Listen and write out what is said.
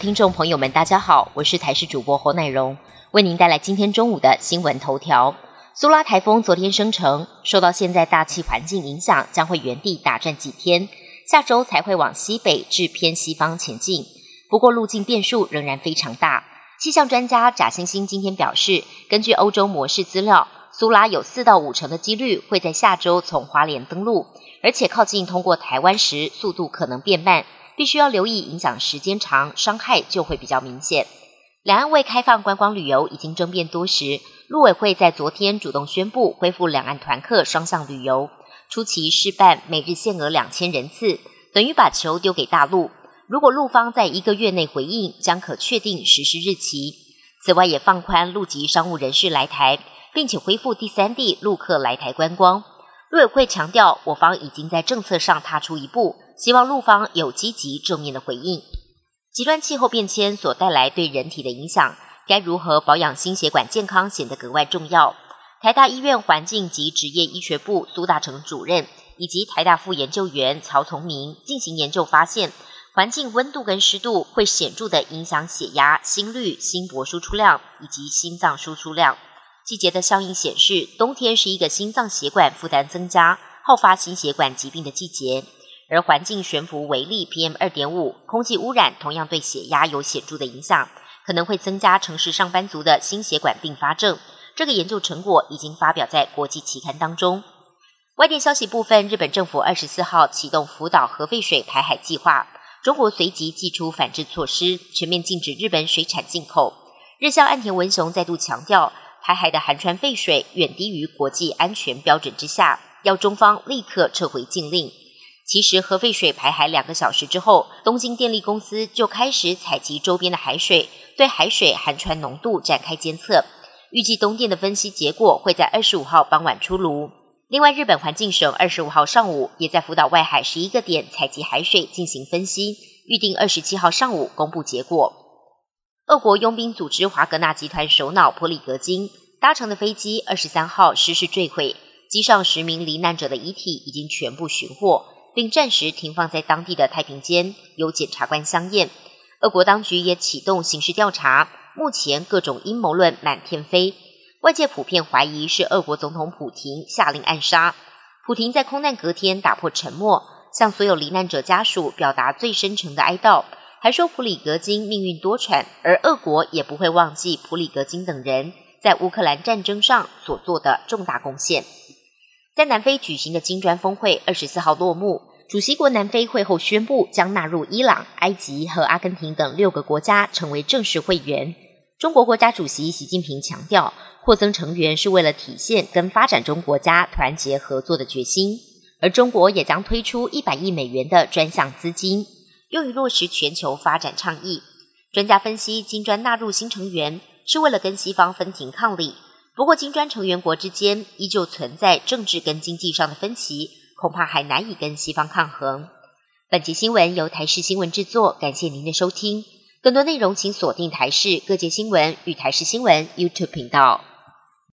听众朋友们，大家好，我是台视主播侯乃荣，为您带来今天中午的新闻头条。苏拉台风昨天生成，受到现在大气环境影响，将会原地打转几天，下周才会往西北至偏西方前进。不过路径变数仍然非常大。气象专家贾星星今天表示，根据欧洲模式资料，苏拉有四到五成的几率会在下周从花莲登陆，而且靠近通过台湾时，速度可能变慢。必须要留意影响时间长，伤害就会比较明显。两岸为开放观光旅游已经争辩多时，陆委会在昨天主动宣布恢复两岸团客双向旅游，初期试办每日限额两千人次，等于把球丢给大陆。如果陆方在一个月内回应，将可确定实施日期。此外，也放宽陆籍商务人士来台，并且恢复第三地陆客来台观光。陆委会强调，我方已经在政策上踏出一步。希望陆方有积极正面的回应。极端气候变迁所带来对人体的影响，该如何保养心血管健康显得格外重要。台大医院环境及职业医学部苏大成主任以及台大副研究员曹从明进行研究，发现环境温度跟湿度会显著的影响血压、心率、心搏输出量以及心脏输出量。季节的效应显示，冬天是一个心脏血管负担增加、好发心血管疾病的季节。而环境悬浮微粒 PM 二点五，空气污染同样对血压有显著的影响，可能会增加城市上班族的心血管并发症。这个研究成果已经发表在国际期刊当中。外电消息部分，日本政府二十四号启动福岛核废水排海计划，中国随即祭出反制措施，全面禁止日本水产进口。日向岸田文雄再度强调，排海的含川废水远低于国际安全标准之下，要中方立刻撤回禁令。其实核废水排海两个小时之后，东京电力公司就开始采集周边的海水，对海水含氚浓度展开监测。预计东电的分析结果会在二十五号傍晚出炉。另外，日本环境省二十五号上午也在福岛外海十一个点采集海水进行分析，预定二十七号上午公布结果。俄国佣兵组织华格纳集团首脑普里格金搭乘的飞机二十三号失事坠毁，机上十名罹难者的遗体已经全部寻获。并暂时停放在当地的太平间，由检察官相验。俄国当局也启动刑事调查。目前各种阴谋论满天飞，外界普遍怀疑是俄国总统普廷下令暗杀。普廷在空难隔天打破沉默，向所有罹难者家属表达最深沉的哀悼，还说普里格金命运多舛，而俄国也不会忘记普里格金等人在乌克兰战争上所做的重大贡献。在南非举行的金砖峰会二十四号落幕，主席国南非会后宣布将纳入伊朗、埃及和阿根廷等六个国家成为正式会员。中国国家主席习近平强调，扩增成员是为了体现跟发展中国家团结合作的决心，而中国也将推出一百亿美元的专项资金，用于落实全球发展倡议。专家分析，金砖纳入新成员是为了跟西方分庭抗礼。不过，金砖成员国之间依旧存在政治跟经济上的分歧，恐怕还难以跟西方抗衡。本集新闻由台视新闻制作，感谢您的收听。更多内容请锁定台视各界新闻与台视新闻 YouTube 频道。